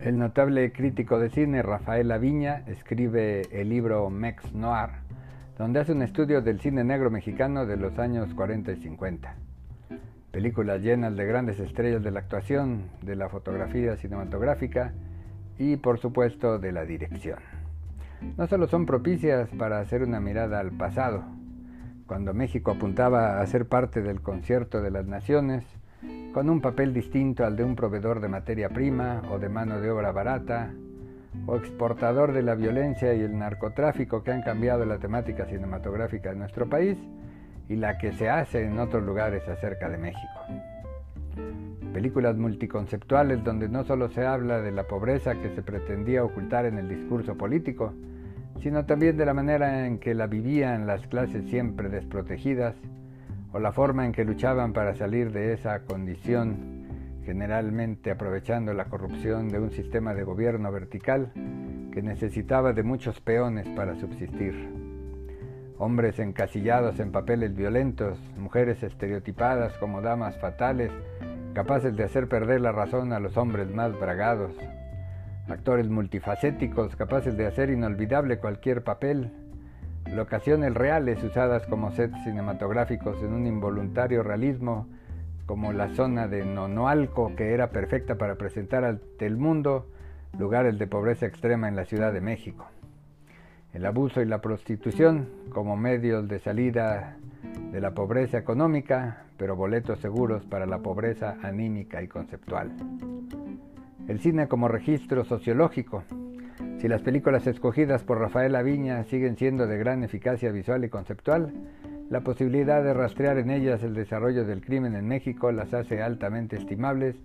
El notable crítico de cine Rafael Aviña escribe el libro Mex Noir, donde hace un estudio del cine negro mexicano de los años 40 y 50. Películas llenas de grandes estrellas de la actuación, de la fotografía cinematográfica y por supuesto de la dirección. No solo son propicias para hacer una mirada al pasado, cuando México apuntaba a ser parte del concierto de las naciones, con un papel distinto al de un proveedor de materia prima o de mano de obra barata, o exportador de la violencia y el narcotráfico que han cambiado la temática cinematográfica de nuestro país y la que se hace en otros lugares acerca de México. Películas multiconceptuales donde no solo se habla de la pobreza que se pretendía ocultar en el discurso político, sino también de la manera en que la vivían las clases siempre desprotegidas o la forma en que luchaban para salir de esa condición, generalmente aprovechando la corrupción de un sistema de gobierno vertical que necesitaba de muchos peones para subsistir. Hombres encasillados en papeles violentos, mujeres estereotipadas como damas fatales, capaces de hacer perder la razón a los hombres más bragados, actores multifacéticos capaces de hacer inolvidable cualquier papel, locaciones reales usadas como sets cinematográficos en un involuntario realismo, como la zona de Nonoalco, que era perfecta para presentar ante el mundo lugares de pobreza extrema en la Ciudad de México. El abuso y la prostitución como medios de salida de la pobreza económica, pero boletos seguros para la pobreza anímica y conceptual. El cine como registro sociológico, si las películas escogidas por Rafael Aviña siguen siendo de gran eficacia visual y conceptual, la posibilidad de rastrear en ellas el desarrollo del crimen en México las hace altamente estimables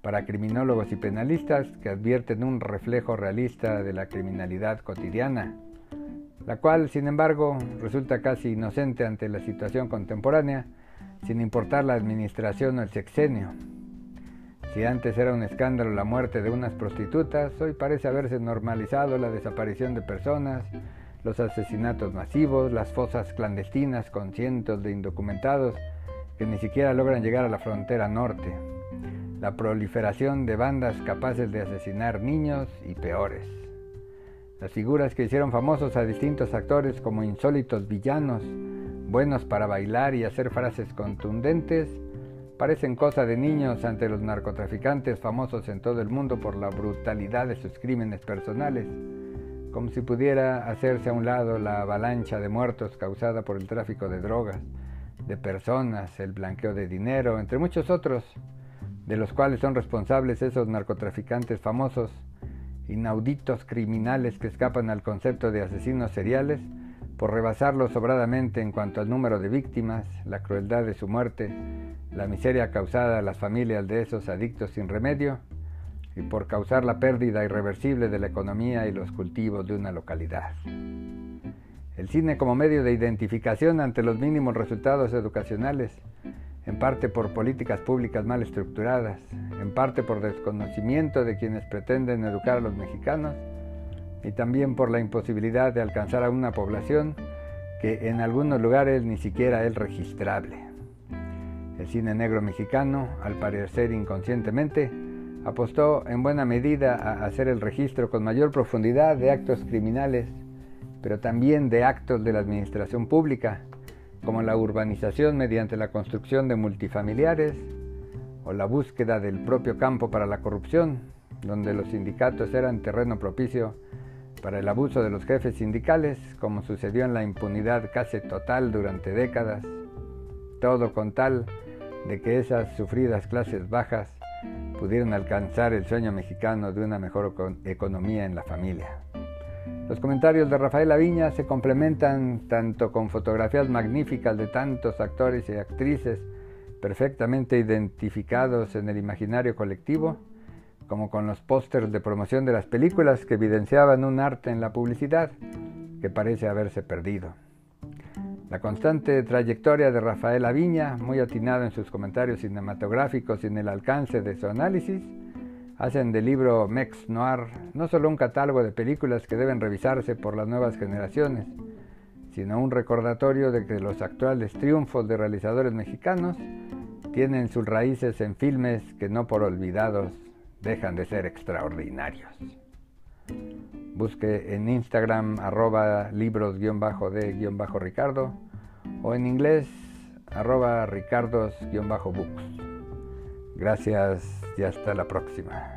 para criminólogos y penalistas que advierten un reflejo realista de la criminalidad cotidiana, la cual, sin embargo, resulta casi inocente ante la situación contemporánea, sin importar la administración o el sexenio. Si antes era un escándalo la muerte de unas prostitutas, hoy parece haberse normalizado la desaparición de personas, los asesinatos masivos, las fosas clandestinas con cientos de indocumentados que ni siquiera logran llegar a la frontera norte, la proliferación de bandas capaces de asesinar niños y peores. Las figuras que hicieron famosos a distintos actores como insólitos villanos, buenos para bailar y hacer frases contundentes, parecen cosa de niños ante los narcotraficantes famosos en todo el mundo por la brutalidad de sus crímenes personales, como si pudiera hacerse a un lado la avalancha de muertos causada por el tráfico de drogas, de personas, el blanqueo de dinero, entre muchos otros, de los cuales son responsables esos narcotraficantes famosos, inauditos criminales que escapan al concepto de asesinos seriales, por rebasarlo sobradamente en cuanto al número de víctimas, la crueldad de su muerte, la miseria causada a las familias de esos adictos sin remedio y por causar la pérdida irreversible de la economía y los cultivos de una localidad. El cine como medio de identificación ante los mínimos resultados educacionales, en parte por políticas públicas mal estructuradas, en parte por desconocimiento de quienes pretenden educar a los mexicanos y también por la imposibilidad de alcanzar a una población que en algunos lugares ni siquiera es registrable. El cine negro mexicano, al parecer inconscientemente, apostó en buena medida a hacer el registro con mayor profundidad de actos criminales, pero también de actos de la administración pública, como la urbanización mediante la construcción de multifamiliares o la búsqueda del propio campo para la corrupción, donde los sindicatos eran terreno propicio para el abuso de los jefes sindicales, como sucedió en la impunidad casi total durante décadas, todo con tal de que esas sufridas clases bajas pudieran alcanzar el sueño mexicano de una mejor economía en la familia. Los comentarios de Rafael Aviña se complementan tanto con fotografías magníficas de tantos actores y actrices perfectamente identificados en el imaginario colectivo, como con los pósters de promoción de las películas que evidenciaban un arte en la publicidad que parece haberse perdido. La constante trayectoria de Rafael Aviña, muy atinado en sus comentarios cinematográficos y en el alcance de su análisis, hacen del libro Mex Noir no solo un catálogo de películas que deben revisarse por las nuevas generaciones, sino un recordatorio de que los actuales triunfos de realizadores mexicanos tienen sus raíces en filmes que no por olvidados dejan de ser extraordinarios. Busque en Instagram arroba libros-de-ricardo o en inglés arroba ricardos-books. Gracias y hasta la próxima.